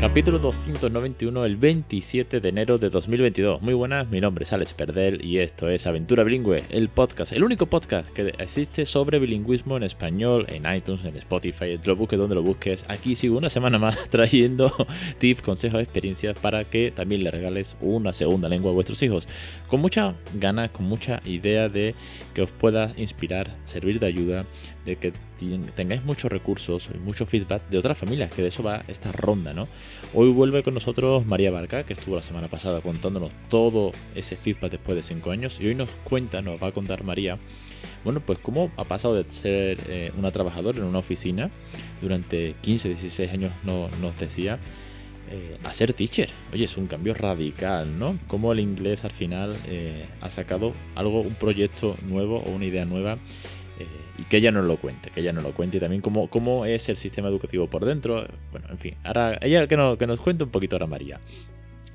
Capítulo 291, el 27 de enero de 2022. Muy buenas, mi nombre es Alex Perdel y esto es Aventura Bilingüe, el podcast, el único podcast que existe sobre bilingüismo en español, en iTunes, en Spotify, lo busques donde lo busques. Aquí sigo una semana más trayendo tips, consejos, experiencias para que también le regales una segunda lengua a vuestros hijos. Con mucha ganas, con mucha idea de que os pueda inspirar, servir de ayuda, de que tengáis muchos recursos y mucho feedback de otras familias, que de eso va esta ronda, ¿no? Hoy vuelve con nosotros María Barca, que estuvo la semana pasada contándonos todo ese feedback después de 5 años, y hoy nos cuenta, nos va a contar María, bueno, pues cómo ha pasado de ser eh, una trabajadora en una oficina durante 15, 16 años, no, nos decía, eh, a ser teacher. Oye, es un cambio radical, ¿no? Cómo el inglés al final eh, ha sacado algo, un proyecto nuevo o una idea nueva eh, y que ella nos lo cuente, que ella nos lo cuente y también cómo, cómo es el sistema educativo por dentro. Bueno, en fin, ahora ella que, que nos cuente un poquito ahora María.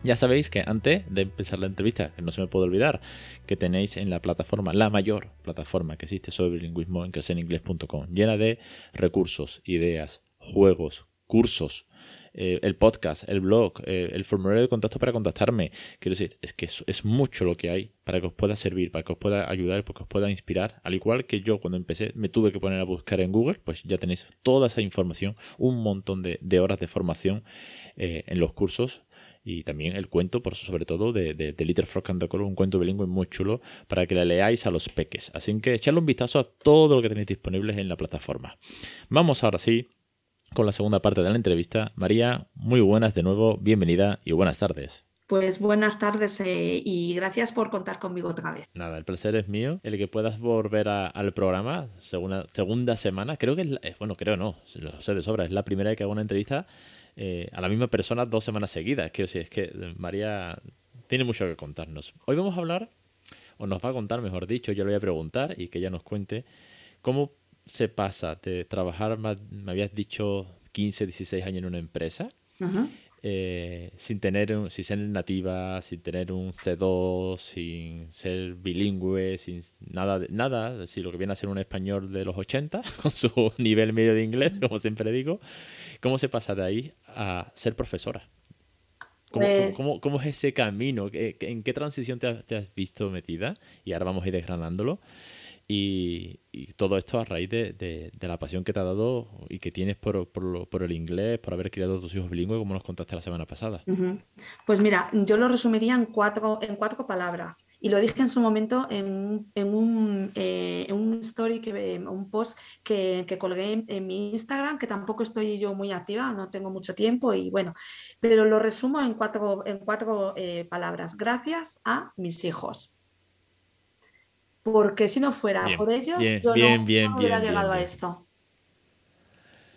Ya sabéis que antes de empezar la entrevista, que no se me puede olvidar, que tenéis en la plataforma, la mayor plataforma que existe sobre bilingüismo en creceninglés.com, llena de recursos, ideas, juegos, cursos, eh, el podcast, el blog, eh, el formulario de contacto para contactarme. Quiero decir, es que es, mucho lo que hay para que os pueda servir, para que os pueda ayudar, para que os pueda inspirar. Al igual que yo cuando empecé me tuve que poner a buscar en Google, pues ya tenéis toda esa información, un montón de, horas de formación eh, en los cursos y también el cuento, por sobre todo, de, de, de Little Frog un cuento bilingüe muy chulo para que le leáis a los peques. Así que echadle un vistazo a todo lo que tenéis disponibles en la plataforma. Vamos ahora sí con la segunda parte de la entrevista. María, muy buenas de nuevo, bienvenida y buenas tardes. Pues buenas tardes eh, y gracias por contar conmigo otra vez. Nada, el placer es mío. El que puedas volver al programa, segunda, segunda semana, creo que es, eh, bueno, creo no, lo sé de sobra, es la primera vez que hago una entrevista eh, a la misma persona dos semanas seguidas. Quiero decir, es que María tiene mucho que contarnos. Hoy vamos a hablar, o nos va a contar, mejor dicho, yo le voy a preguntar y que ella nos cuente cómo se pasa de trabajar, me habías dicho, 15, 16 años en una empresa, eh, sin tener, sin ser nativa, sin tener un C2, sin ser bilingüe, sin nada, nada, si lo que viene a ser un español de los 80, con su nivel medio de inglés, como siempre digo, ¿cómo se pasa de ahí a ser profesora? ¿Cómo, pues cómo, es ese camino? ¿En qué transición te has, te has, visto metida? Y ahora vamos a ir desgranándolo. Y, todo esto a raíz de, la pasión que te ha dado y que tienes por, el inglés, por haber criado a tus hijos bilingües, como nos contaste la semana pasada. Pues mira, yo lo resumiría en cuatro, en cuatro palabras. Y lo dije en su momento en, un, eh, un, story, que, un post que, colgué en, mi Instagram, que tampoco estoy yo muy activa, no tengo mucho tiempo y bueno, pero lo resumo en cuatro, en cuatro eh, palabras. Gracias a mis hijos porque si no fuera por ellos, yo no, hubiera llegado a esto.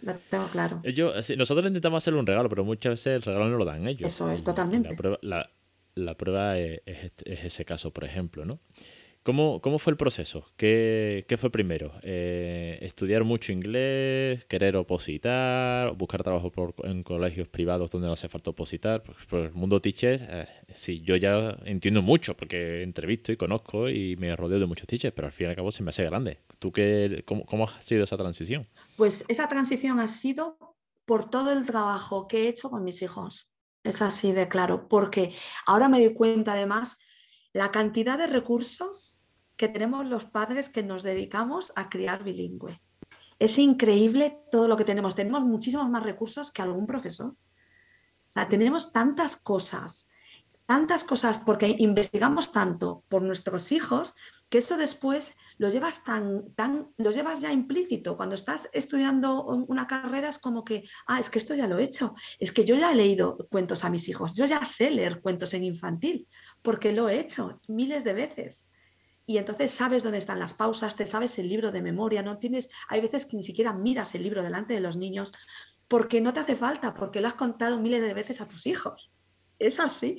Lo tengo claro. nosotros intentamos hacerle un regalo, pero muchas veces el regalo no lo dan ellos. Eso es, totalmente. La prueba, es, ese caso, por ejemplo, ¿no? ¿Cómo, fue el proceso? ¿Qué, fue primero? Eh, ¿Estudiar mucho inglés? ¿Querer opositar? ¿Buscar trabajo en colegios privados donde no hace falta opositar? Por, por el mundo teacher, eh, sí, yo ya entiendo mucho porque entrevisto y conozco y me rodeo de muchos teachers, pero al fin y al cabo se me hace grande. ¿Tú qué, cómo, cómo ha sido esa transición? Pues esa transición ha sido por todo el trabajo que he hecho con mis hijos. Es así de claro, porque ahora me doy cuenta además la cantidad de recursos que tenemos los padres que nos dedicamos a criar bilingüe. Es increíble todo lo que tenemos. Tenemos muchísimos más recursos que algún profesor. O sea, tenemos tantas cosas, tantas cosas porque investigamos tanto por nuestros hijos que eso después lo llevas tan, tan, lo llevas ya implícito. Cuando estás estudiando una carrera es como que, ah, es que esto ya lo he hecho, es que yo ya he leído cuentos a mis hijos, yo ya sé leer cuentos en infantil, porque lo he hecho miles de veces y entonces sabes dónde están las pausas, te sabes el libro de memoria, no tienes, hay veces que ni siquiera miras el libro delante de los niños porque no te hace falta, porque lo has contado miles de veces a tus hijos. Es así.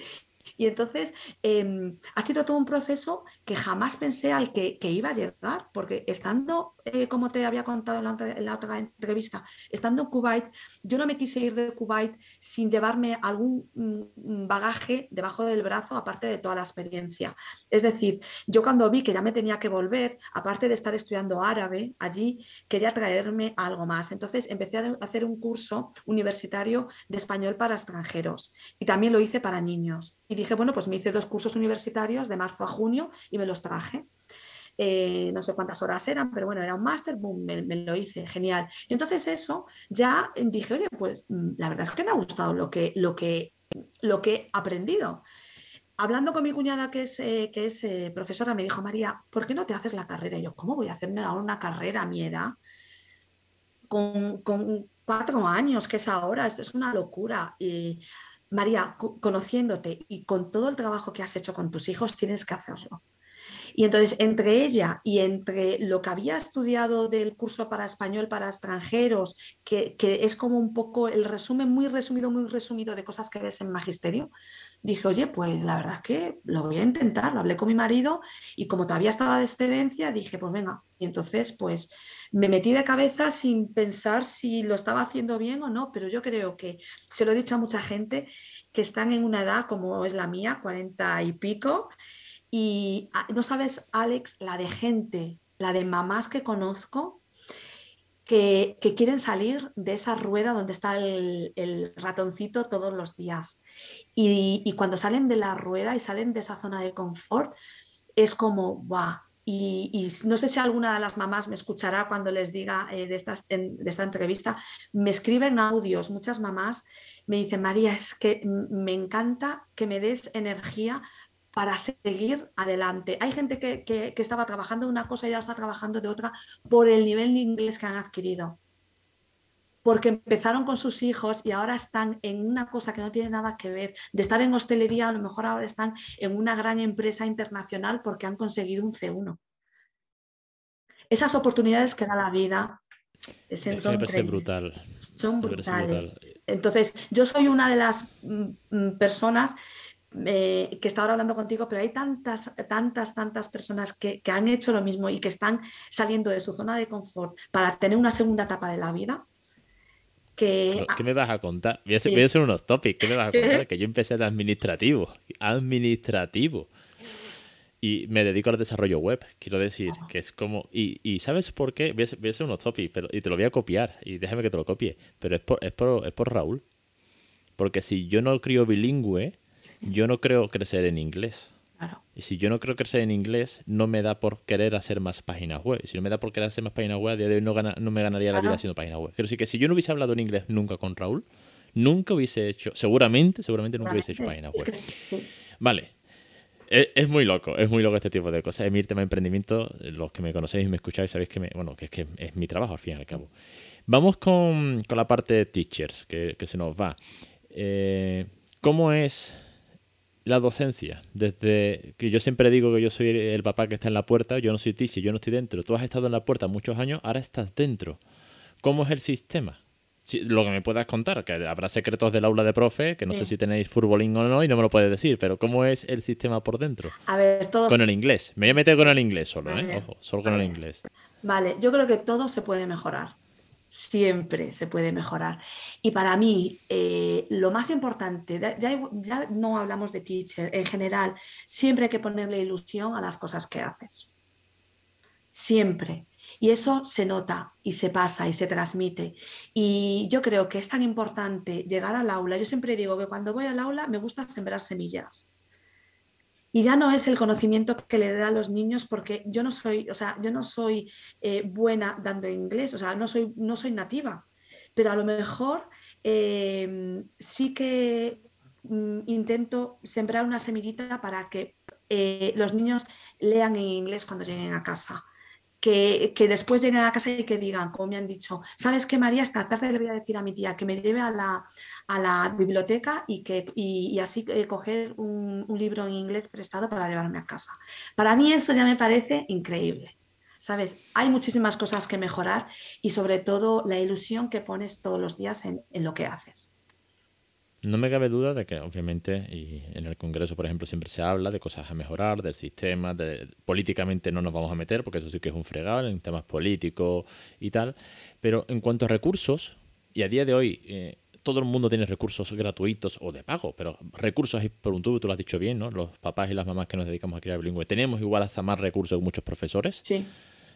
Y entonces em, ha sido todo un proceso que jamás pensé al que, iba a llegar, porque estando eh, como te había contado en la, otra entrevista, estando en Kuwait, yo no me quise ir de Kuwait sin llevarme algún mm, bagaje debajo del brazo, aparte de toda la experiencia. Es decir, yo cuando vi que ya me tenía que volver, aparte de estar estudiando árabe allí, quería traerme algo más. Entonces empecé a hacer un curso universitario de español para extranjeros y también lo hice para niños. Y dije, bueno, pues me hice dos cursos universitarios de marzo a junio y me los traje. Eh, no sé cuántas horas eran, pero bueno, era un máster, me, lo hice, genial. Y entonces eso ya dije, oye, pues mm, la verdad es que me ha gustado lo que, lo que, lo que he aprendido. Hablando con mi cuñada, que es, eh, que es eh, profesora, me dijo, María, ¿por qué no te haces la carrera? Y yo, ¿cómo voy a hacerme ahora una carrera a? Con, con cuatro años, que es ahora, esto es una locura. Y María, conociéndote y con todo el trabajo que has hecho con tus hijos, tienes que hacerlo. Y entonces, entre ella y entre lo que había estudiado del curso para español para extranjeros, que, es como un poco el resumen muy resumido, muy resumido de cosas que ves en magisterio, dije, oye, pues la verdad es que lo voy a intentar. Lo hablé con mi marido y como todavía estaba de excedencia, dije, pues venga. Y entonces, pues me metí de cabeza sin pensar si lo estaba haciendo bien o no, pero yo creo que, se lo he dicho a mucha gente, que están en una edad como es la mía, cuarenta y pico, y ah, no sabes, Alex, la de gente, la de mamás que conozco que, quieren salir de esa rueda donde está el, ratoncito todos los días. Y, cuando salen de la rueda y salen de esa zona de confort, es como, guau. Y, no sé si alguna de las mamás me escuchará cuando les diga eh, de, de esta entrevista, me escriben audios, muchas mamás me dicen, María, es que me encanta que me des energía para seguir adelante. Hay gente que, estaba trabajando de una cosa y ya está trabajando de otra por el nivel de inglés que han adquirido. Porque empezaron con sus hijos y ahora están en una cosa que no tiene nada que ver. De estar en hostelería, a lo mejor ahora están en una gran empresa internacional porque han conseguido un C1. Esas oportunidades que da la vida son, brutal. son brutales. Entonces, yo soy una de las mm, mm, personas eh, que está ahora hablando contigo, pero hay tantas, tantas, tantas personas que, han hecho lo mismo y que están saliendo de su zona de confort para tener una segunda etapa de la vida. Que... ¿Qué me vas a contar? Voy a, hacer, unos topics. ¿Qué me vas a contar? Que yo empecé de administrativo. Administrativo. Y me dedico al desarrollo web, quiero decir, que es como... Y, ¿sabes por qué? Voy a, hacer unos topics, pero, y te lo voy a copiar, y déjame que te lo copie, pero es por, es por, es por Raúl. Porque si yo no crío bilingüe, yo no creo crecer en inglés. Y si yo no creo crecer en inglés, no me da por querer hacer más páginas web. Si no me da por querer hacer más páginas web, a día de hoy no, no me ganaría la vida haciendo páginas web. Pero sí que si yo no hubiese hablado en inglés nunca con Raúl, nunca hubiese hecho, seguramente, seguramente nunca hubiese hecho páginas web. Vale. Es, muy loco, es muy loco este tipo de cosas. Es mi tema de emprendimiento. Los que me conocéis y me escucháis sabéis que, me, bueno, que es que es mi trabajo al fin y al cabo. Vamos con, la parte de teachers, que, se nos va. Eh, ¿Cómo es la docencia. Desde que yo siempre digo que yo soy el papá que está en la puerta, yo no soy Tichi, yo no estoy dentro. Tú has estado en la puerta muchos años, ahora estás dentro. ¿Cómo es el sistema? lo que me puedas contar, que habrá secretos del aula de profe, que no sé si tenéis furbolín o no y no me lo puedes decir, pero ¿cómo es el sistema por dentro? A ver, todos... Con el inglés. Me voy a meter con el inglés solo, ¿eh? Ojo, solo con el inglés. Vale, yo creo que todo se puede mejorar siempre se puede mejorar. Y para mí, eh, lo más importante, ya, ya, no hablamos de teacher, en general, siempre hay que ponerle ilusión a las cosas que haces. Siempre. Y eso se nota y se pasa y se transmite. Y yo creo que es tan importante llegar al aula. Yo siempre digo que cuando voy al aula me gusta sembrar semillas. Y ya no es el conocimiento que le da a los niños porque yo no soy, o sea, yo no soy eh, buena dando inglés, o sea, no soy, no soy nativa, pero a lo mejor em, sí que mm, intento sembrar una semillita para que eh, los niños lean en inglés cuando lleguen a casa que, después lleguen a casa y que digan, como me han dicho, ¿sabes qué, María? Esta tarde le voy a decir a mi tía que me lleve a la, biblioteca y, que, y, así eh, coger un, libro en inglés prestado para llevarme a casa. Para mí eso ya me parece increíble. ¿Sabes? Hay muchísimas cosas que mejorar y sobre todo la ilusión que pones todos los días en, lo que haces. No me cabe duda de que, obviamente, y en el Congreso, por ejemplo, siempre se habla de cosas a mejorar, del sistema, de, políticamente no nos vamos a meter, porque eso sí que es un fregado en temas políticos y tal. Pero en cuanto a recursos, y a día de hoy eh, todo el mundo tiene recursos gratuitos o de pago, pero recursos por un tubo, tú lo has dicho bien, ¿no? Los papás y las mamás que nos dedicamos a criar bilingüe, tenemos igual hasta más recursos que muchos profesores. Sí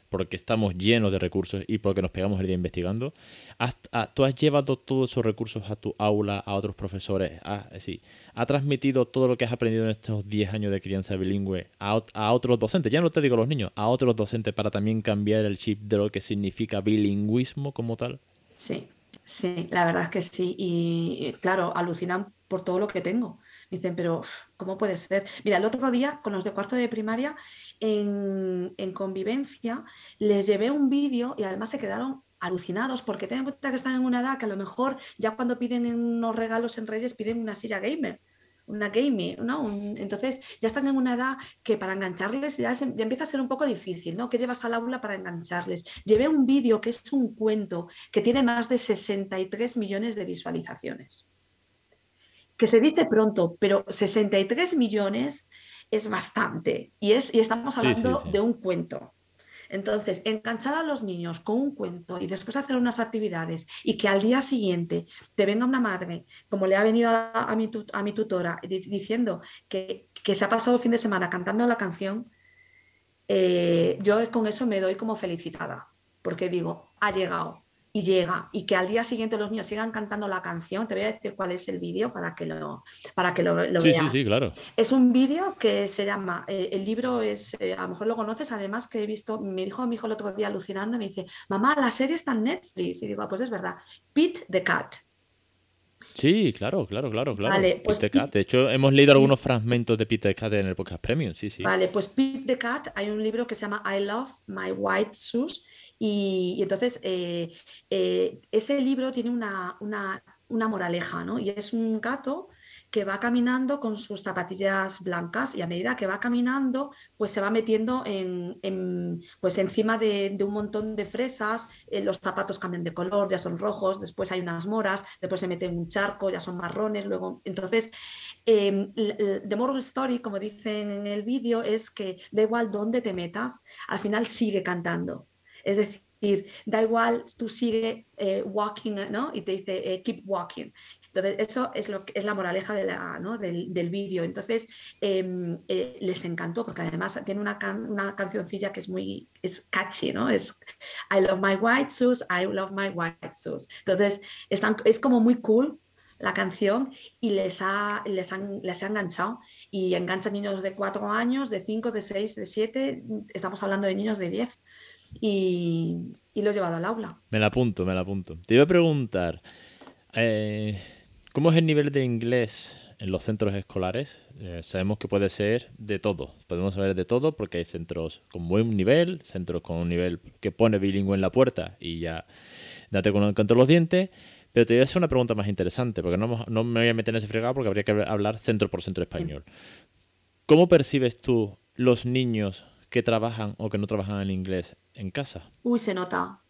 porque estamos llenos de recursos y porque nos pegamos el día investigando. ¿Tú has llevado todos esos recursos a tu aula, a otros profesores? ¿Ha, sí, ¿ha transmitido todo lo que has aprendido en estos 10 años de crianza bilingüe a, a, otros docentes? Ya no te digo los niños, a otros docentes para también cambiar el chip de lo que significa bilingüismo como tal. Sí, sí, la verdad es que sí. Y claro, alucinan por todo lo que tengo. Dicen, pero ¿cómo puede ser? Mira, el otro día con los de cuarto de primaria en, convivencia les llevé un vídeo y además se quedaron alucinados porque ten en cuenta que están en una edad que a lo mejor ya cuando piden unos regalos en Reyes piden una silla gamer una gaming, ¿no? entonces ya están en una edad que para engancharles ya, ya, empieza a ser un poco difícil, ¿no? ¿Qué llevas al aula para engancharles? Llevé un vídeo que es un cuento que tiene más de 63 millones de visualizaciones que se dice pronto, pero 63 millones es bastante. Y, es, y estamos hablando de un cuento. Entonces, enganchar a los niños con un cuento y después hacer unas actividades y que al día siguiente te venga una madre, como le ha venido a, mi, a mi, tutora, diciendo que, se ha pasado el fin de semana cantando la canción, eh, yo con eso me doy como felicitada, porque digo, ha llegado, y llega y que al día siguiente los niños sigan cantando la canción, te voy a decir cuál es el vídeo para que lo, para que lo, veas. Sí, sí, claro. Es un vídeo que se llama, eh, el libro es, eh, a lo mejor lo conoces, además que he visto, me dijo mi hijo el otro día alucinando, me dice, mamá, la serie está en Netflix. Y digo, ah, pues es verdad, Pete the Cat. Sí, claro, claro, claro, claro. Pues the Cat. De hecho, hemos leído algunos fragmentos de Pete the Cat en el podcast Premium, sí, sí. Vale, pues Pete the Cat, hay un libro que se llama I Love My White Shoes y, entonces eh, eh, ese libro tiene una, moraleja, ¿no? Y es un gato que va caminando con sus zapatillas blancas y a medida que va caminando, pues se va metiendo en, pues encima de, un montón de fresas, eh, los zapatos cambian de color, ya son rojos, después hay unas moras, después se mete en un charco, ya son marrones, luego, entonces, em, the moral story, como dicen en el vídeo, es que da igual dónde te metas, al final sigue cantando. Es decir, da igual, tú sigue eh, walking, ¿no? Y te dice, eh, keep walking. Entonces, eso es, lo que, es la moraleja del, del vídeo. Entonces, em, eh, les encantó porque además tiene una, una cancioncilla que es muy es catchy, ¿no? Es I love my white shoes, I love my white shoes. Entonces, están, es como muy cool la canción y les ha, les, han, les ha enganchado. Y engancha niños de 4 años, de 5, de 6, de 7, estamos hablando de niños de 10 y, lo he llevado al aula. Me la apunto, me la apunto. Te iba a preguntar, eh, ¿cómo es el nivel de inglés en los centros escolares? Eh, sabemos que puede ser de todo, podemos saber de todo porque hay centros con buen nivel, centros con un nivel que pone bilingüe en la puerta y ya date con el los dientes. Pero te voy a hacer una pregunta más interesante, porque no, no me voy a meter en ese fregado porque habría que hablar centro por centro español. ¿Cómo percibes tú los niños que trabajan o que no trabajan en inglés en casa? Uy, se nota.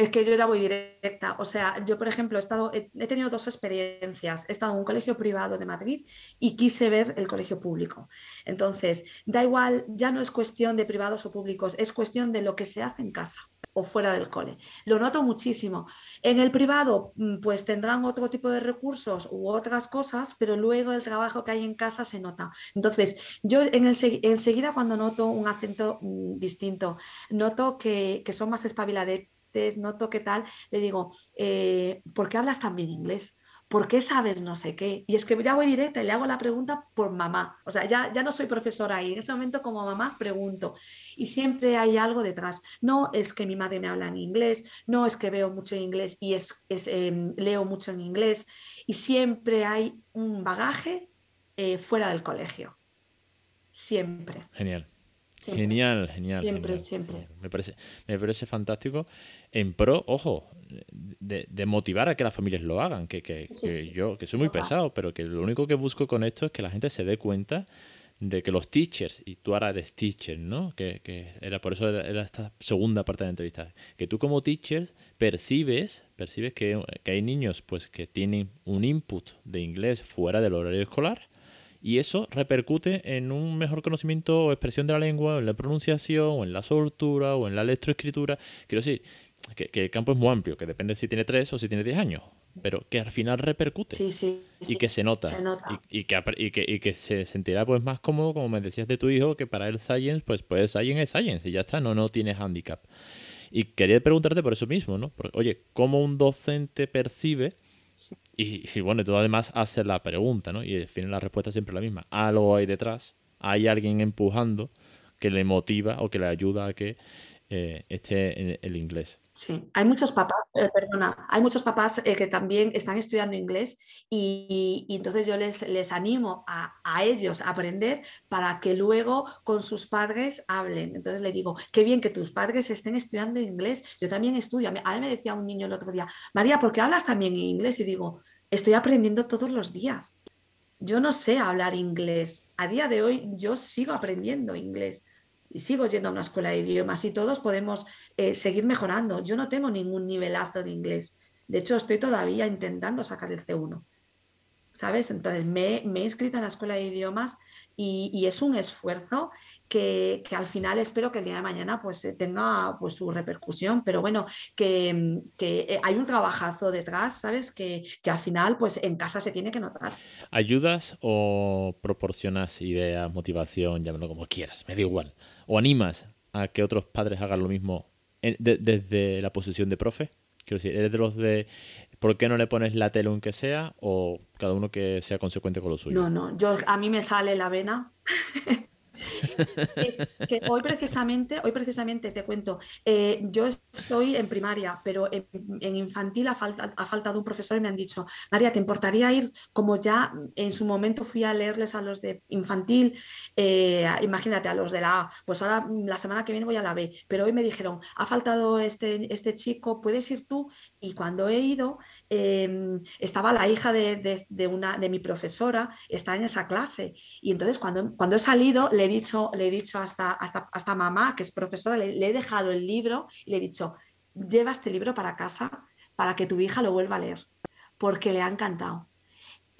Es que yo ya voy directa. O sea, yo, por ejemplo, he, estado, he, tenido dos experiencias. He estado en un colegio privado de Madrid y quise ver el colegio público. Entonces, da igual, ya no es cuestión de privados o públicos, es cuestión de lo que se hace en casa o fuera del cole. Lo noto muchísimo. En el privado, mm, pues tendrán otro tipo de recursos u otras cosas, pero luego el trabajo que hay en casa se nota. Entonces, yo en enseguida cuando noto un acento mm, distinto, noto que, que son más espabiladetes noto qué tal, le digo, eh, ¿por qué hablas tan bien inglés? ¿por qué sabes no sé qué? Y es que ya voy directa y le hago la pregunta por mamá. O sea, ya, ya no soy profesora ahí. En ese momento, como mamá, pregunto. Y siempre hay algo detrás. No es que mi madre me habla en inglés, no es que veo mucho en inglés y es, em, leo mucho en inglés. Y siempre hay un bagaje eh, fuera del colegio. Siempre. Genial. Genial, genial. Siempre, siempre. Me parece, me parece fantástico. En pro, ojo, de, motivar a que las familias lo hagan. Que, que, yo, que soy muy pesado, pero que lo único que busco con esto es que la gente se dé cuenta de que los teachers, y tú ahora eres teacher, ¿no? Que, era por eso era, esta segunda parte de la entrevista, que tú como teacher percibes, percibes que, que, hay niños pues que tienen un input de inglés fuera del horario escolar y eso repercute en un mejor conocimiento o expresión de la lengua, en la pronunciación, o en la soltura, o en la lectoescritura. Quiero decir que, que el campo es muy amplio, que depende si tiene tres o si tiene diez años pero que al final repercute. y que se nota. Y, que, y, que, se sentirá pues más cómodo, como me decías de tu hijo, que para el Science, pues, pues Science es Science y ya está, no, no tiene handicap. Y quería preguntarte por eso mismo, ¿no? oye, ¿cómo un docente percibe? Y, y, bueno, tú además haces la pregunta, ¿no? Y al final la respuesta es siempre la misma. Algo hay detrás, hay alguien empujando que le motiva o que le ayuda a que eh, en el inglés. Sí, hay muchos papás, eh, perdona, hay muchos papás eh, que también están estudiando inglés y, entonces yo les, les animo a, ellos a aprender para que luego con sus padres hablen. Entonces le digo, qué bien que tus padres estén estudiando inglés. Yo también estudio. A mí me decía un niño el otro día, María, ¿por qué hablas también inglés? Y digo, estoy aprendiendo todos los días. Yo no sé hablar inglés. A día de hoy yo sigo aprendiendo inglés y sigo yendo a una escuela de idiomas y todos podemos eh, seguir mejorando. Yo no tengo ningún nivelazo de inglés. De hecho, estoy todavía intentando sacar el C1. ¿Sabes? Entonces me, he inscrito en la escuela de idiomas y, es un esfuerzo que, al final espero que el día de mañana pues eh, tenga pues su repercusión. Pero bueno, que, eh, hay un trabajazo detrás, ¿sabes? Que, que, al final pues en casa se tiene que notar. ¿Ayudas o proporcionas ideas, motivación, llámalo como quieras? Me da igual o animas a que otros padres hagan lo mismo desde la posición de profe? Quiero decir, ¿eres de los de por qué no le pones la tele aunque sea o cada uno que sea consecuente con lo suyo? No, no, yo a mí me sale la vena que hoy precisamente, hoy precisamente te cuento, eh, yo estoy en primaria, pero en, infantil ha, faltado un profesor y me han dicho, María, ¿te importaría ir como ya en su momento fui a leerles a los de infantil, eh, imagínate, a los de la A, pues ahora la semana que viene voy a la B, pero hoy me dijeron, ha faltado este, este chico, ¿puedes ir tú? Y cuando he ido, em, estaba la hija de, de, una, de mi profesora, está en esa clase, y entonces cuando, cuando he salido le dicho, le he dicho hasta, hasta, hasta mamá, que es profesora, le, he dejado el libro y le he dicho, lleva este libro para casa para que tu hija lo vuelva a leer, porque le ha encantado.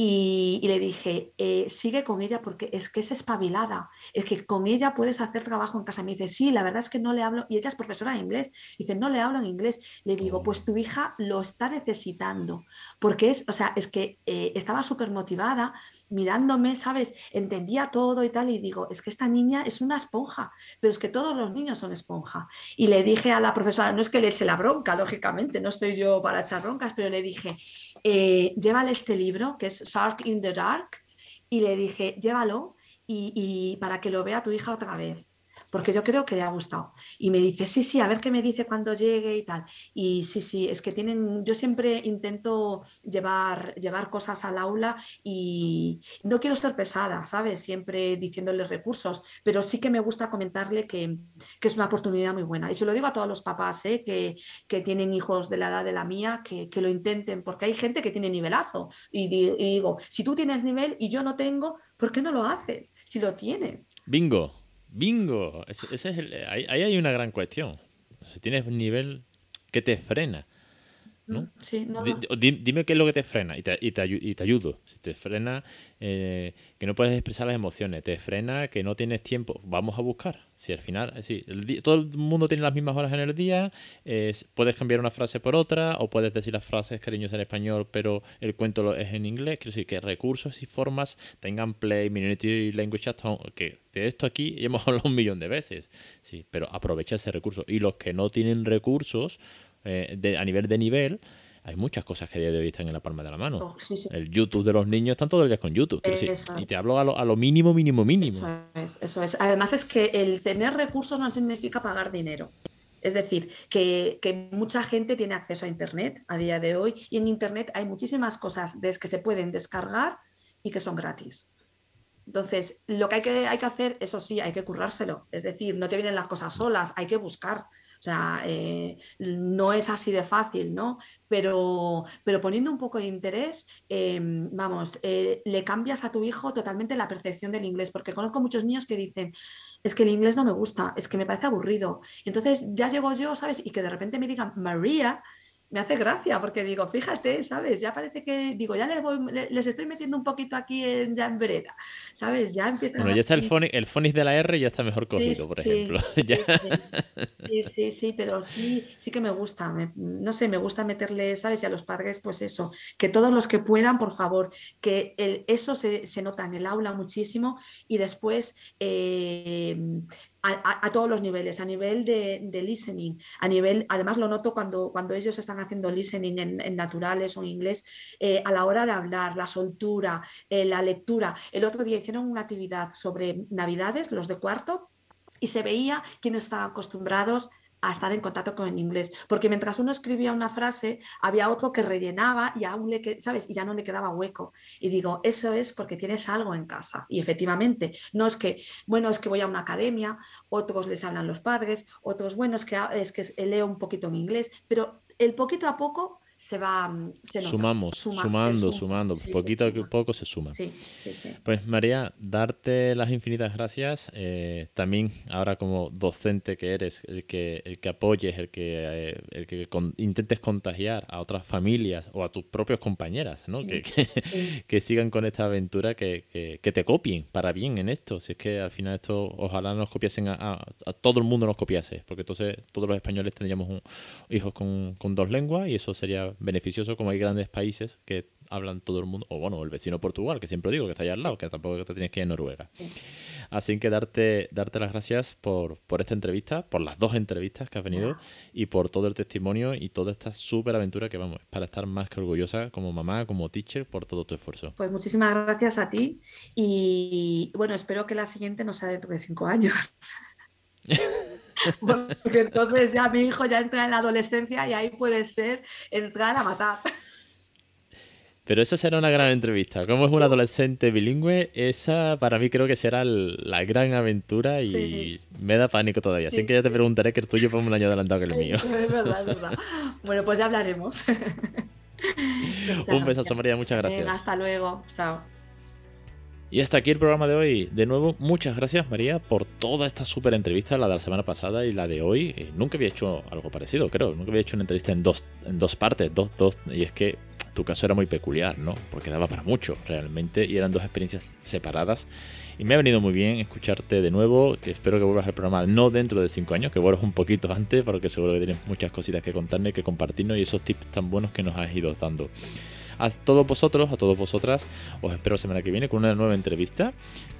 Y, le dije, eh, sigue con ella porque es que es espabilada, es que con ella puedes hacer trabajo en casa. Me dice, sí, la verdad es que no le hablo, y ella es profesora de inglés, dice, no le hablo en inglés. Le digo, pues tu hija lo está necesitando, porque es, o sea, es que eh, estaba súper motivada, mirándome, ¿sabes? Entendía todo y tal, y digo, es que esta niña es una esponja, pero es que todos los niños son esponja. Y le dije a la profesora, no es que le eche la bronca, lógicamente, no estoy yo para echar broncas, pero le dije, eh, llévale este libro, que es Shark in the Dark, y le dije, llévalo y, para que lo vea tu hija otra vez porque yo creo que le ha gustado. Y me dice, sí, sí, a ver qué me dice cuando llegue y tal. Y sí, sí, es que tienen, yo siempre intento llevar, llevar cosas al aula y no quiero ser pesada, ¿sabes? Siempre diciéndole recursos, pero sí que me gusta comentarle que, es una oportunidad muy buena. Y se lo digo a todos los papás ¿eh? que, tienen hijos de la edad de la mía, que, lo intenten, porque hay gente que tiene nivelazo. Y, y digo, si tú tienes nivel y yo no tengo, ¿por qué no lo haces? Si lo tienes. Bingo. Bingo. Ese, es ahí, hay una gran cuestión. Si tienes un nivel que te frena. ¿No? dime qué es lo que te frena y te, y te, y te ayudo. Si te frena eh, que no puedes expresar las emociones, te frena que no tienes tiempo, vamos a buscar. Si al final, es todo el mundo tiene las mismas horas en el día, puedes cambiar una frase por otra o puedes decir las frases cariños en español, pero el cuento es en inglés. Quiero decir que recursos y formas tengan Play, Minority Language Chat, que de esto aquí hemos hablado un millón de veces. Sí, pero aprovecha ese recurso. Y los que no tienen recursos, eh, de, a nivel de nivel, hay muchas cosas que a día de hoy están en la palma de la mano. Oh, el YouTube de los niños están todo el día con YouTube. y te hablo a lo, a lo, mínimo, mínimo, mínimo. Eso es, eso es. Además es que el tener recursos no significa pagar dinero. Es decir, que, que, mucha gente tiene acceso a Internet a día de hoy y en Internet hay muchísimas cosas que se pueden descargar y que son gratis. Entonces, lo que hay que, hay que hacer, eso sí, hay que currárselo. Es decir, no te vienen las cosas solas, hay que buscar O sea, eh, no es así de fácil, ¿no? Pero, pero poniendo un poco de interés, em, vamos, eh, le cambias a tu hijo totalmente la percepción del inglés, porque conozco muchos niños que dicen, es que el inglés no me gusta, es que me parece aburrido. Entonces ya llego yo, ¿sabes? Y que de repente me digan, María, me hace gracia porque digo, fíjate, ¿sabes? Ya parece que, digo, ya les, voy, les estoy metiendo un poquito aquí en, ya en vereda, ¿sabes? Ya empieza Bueno, ya está el fonis, el fonis de la R ya está mejor cogido, por ejemplo. Sí, sí, sí, pero sí, sí que me gusta, no sé, me gusta meterle, ¿sabes? Y a los padres, pues eso, que todos los que puedan, por favor, que el, eso se, se nota en el aula muchísimo y después eh, a, todos los niveles, a nivel de, listening, a nivel, además lo noto cuando, cuando ellos están haciendo listening en, naturales o en inglés, eh, a la hora de hablar, la soltura, eh, la lectura. El otro día hicieron una actividad sobre navidades, los de cuarto, y se veía quienes estaban acostumbrados a estar en contacto con el inglés. Porque mientras uno escribía una frase, había otro que rellenaba y aún le, ¿sabes? Y ya no le quedaba hueco. Y digo, eso es porque tienes algo en casa. Y efectivamente, no es que, bueno, es que voy a una academia, otros les hablan los padres, otros, bueno, es que, es que leo un poquito en inglés, pero el poquito a poco se va. Mm, Sumamos, sumando, sumando. poquito a poco se suma. Pues María, darte las infinitas gracias. Eh, también ahora como docente que eres, el que, el que apoyes, el que, eh, el que intentes contagiar a otras familias o a tus propias compañeras, ¿no? Que, que, sigan con esta aventura, que, que, te copien para bien en esto. Si es que al final esto, ojalá nos copiasen a, a, todo el mundo nos copiase, porque entonces todos los españoles tendríamos hijos con, con dos lenguas y eso sería beneficioso como hay grandes países que hablan todo el mundo, o bueno, el vecino Portugal, que siempre digo que está allá al lado, que tampoco te tienes que ir a Noruega. Así que darte, darte las gracias por, por esta entrevista, por las dos entrevistas que has venido y por todo el testimonio y toda esta súper aventura que vamos, para estar más que orgullosa como mamá, como teacher, por todo tu esfuerzo. Pues muchísimas gracias a ti y bueno, espero que la siguiente no sea dentro de cinco años. Porque entonces ya mi hijo ya entra en la adolescencia y ahí puede ser entrar a matar. Pero esa será una gran entrevista. Como es un adolescente bilingüe, esa para mí creo que será la gran aventura y me da pánico todavía. Así que ya te preguntaré que el tuyo fue un año adelantado que el mío. Es verdad, es verdad. Bueno, pues ya hablaremos. un besazo, María. Muchas gracias. hasta luego. Chao. Y hasta aquí el programa de hoy. De nuevo, muchas gracias María por toda esta súper entrevista, la de la semana pasada y la de hoy. Eh, nunca había hecho algo parecido, creo. Nunca había hecho una entrevista en dos, en dos partes, dos, dos. Y es que tu caso era muy peculiar, ¿no? Porque daba para mucho, realmente. Y eran dos experiencias separadas. Y me ha venido muy bien escucharte de nuevo. Espero que vuelvas al programa no dentro de cinco años, que vuelvas un poquito antes, porque seguro que tienes muchas cositas que contarme, que compartirnos y esos tips tan buenos que nos has ido dando. A todos vosotros, a todos vosotras, os espero semana que viene con una nueva entrevista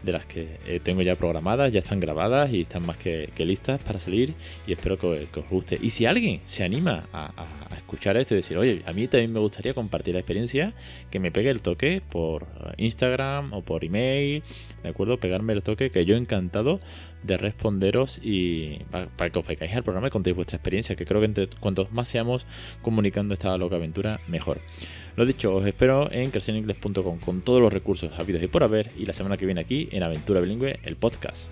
de las que eh, tengo ya programadas, ya están grabadas y están más que, listas para salir y espero que, os guste. Y si alguien se anima a, escuchar esto y decir, oye, a mí también me gustaría compartir la experiencia, que me pegue el toque por Instagram o por email, ¿de acuerdo? Pegarme el toque, que yo encantado de responderos y para, que os vengáis al programa y contéis vuestra experiencia, que creo que entre cuantos más seamos comunicando esta loca aventura, mejor. Lo dicho, os espero en crecereningles.com con todos los recursos habidos y por haber y la semana que viene aquí en Aventura Bilingüe, el podcast.